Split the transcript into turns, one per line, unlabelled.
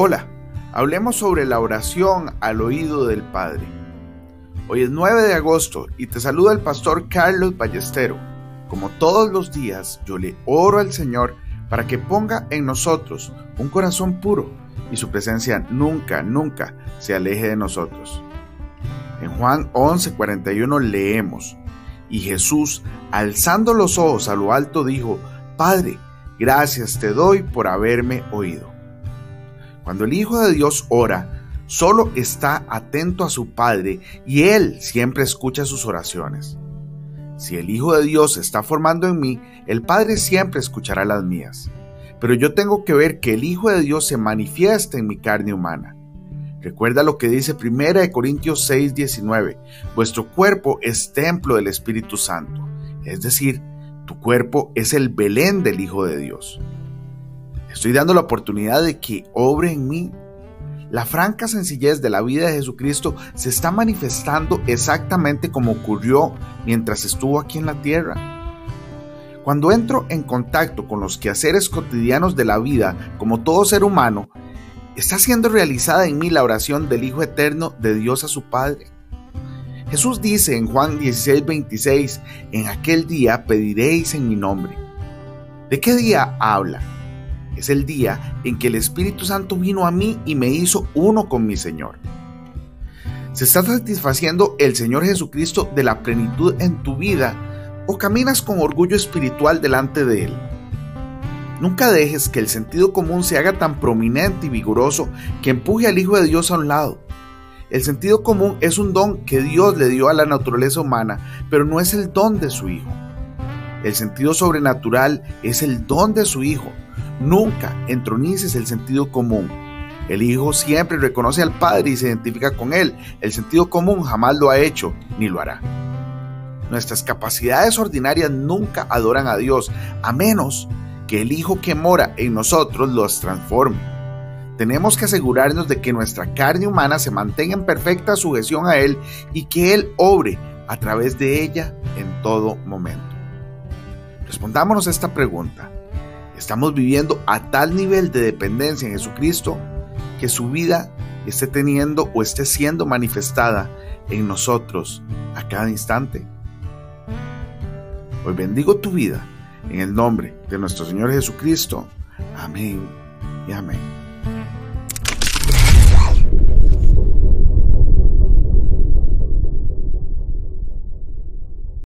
Hola, hablemos sobre la oración al oído del Padre. Hoy es 9 de agosto y te saluda el pastor Carlos Ballestero. Como todos los días, yo le oro al Señor para que ponga en nosotros un corazón puro y su presencia nunca, nunca se aleje de nosotros. En Juan 11:41 leemos, y Jesús, alzando los ojos a lo alto, dijo, Padre, gracias te doy por haberme oído. Cuando el Hijo de Dios ora, solo está atento a su Padre y Él siempre escucha sus oraciones. Si el Hijo de Dios está formando en mí, el Padre siempre escuchará las mías. Pero yo tengo que ver que el Hijo de Dios se manifiesta en mi carne humana. Recuerda lo que dice 1 Corintios 6, 19. Vuestro cuerpo es templo del Espíritu Santo. Es decir, tu cuerpo es el Belén del Hijo de Dios. Estoy dando la oportunidad de que obre en mí. La franca sencillez de la vida de Jesucristo se está manifestando exactamente como ocurrió mientras estuvo aquí en la tierra. Cuando entro en contacto con los quehaceres cotidianos de la vida, como todo ser humano, está siendo realizada en mí la oración del Hijo Eterno de Dios a su Padre. Jesús dice en Juan 16, 26, en aquel día pediréis en mi nombre. ¿De qué día habla? Es el día en que el Espíritu Santo vino a mí y me hizo uno con mi Señor. ¿Se está satisfaciendo el Señor Jesucristo de la plenitud en tu vida o caminas con orgullo espiritual delante de Él? Nunca dejes que el sentido común se haga tan prominente y vigoroso que empuje al Hijo de Dios a un lado. El sentido común es un don que Dios le dio a la naturaleza humana, pero no es el don de su Hijo. El sentido sobrenatural es el don de su Hijo. Nunca entronices el sentido común. El Hijo siempre reconoce al Padre y se identifica con Él. El sentido común jamás lo ha hecho ni lo hará. Nuestras capacidades ordinarias nunca adoran a Dios, a menos que el Hijo que mora en nosotros los transforme. Tenemos que asegurarnos de que nuestra carne humana se mantenga en perfecta sujeción a Él y que Él obre a través de ella en todo momento. Respondámonos esta pregunta. ¿Estamos viviendo a tal nivel de dependencia en Jesucristo que su vida esté teniendo o esté siendo manifestada en nosotros a cada instante? Hoy bendigo tu vida en el nombre de nuestro Señor Jesucristo. Amén y amén.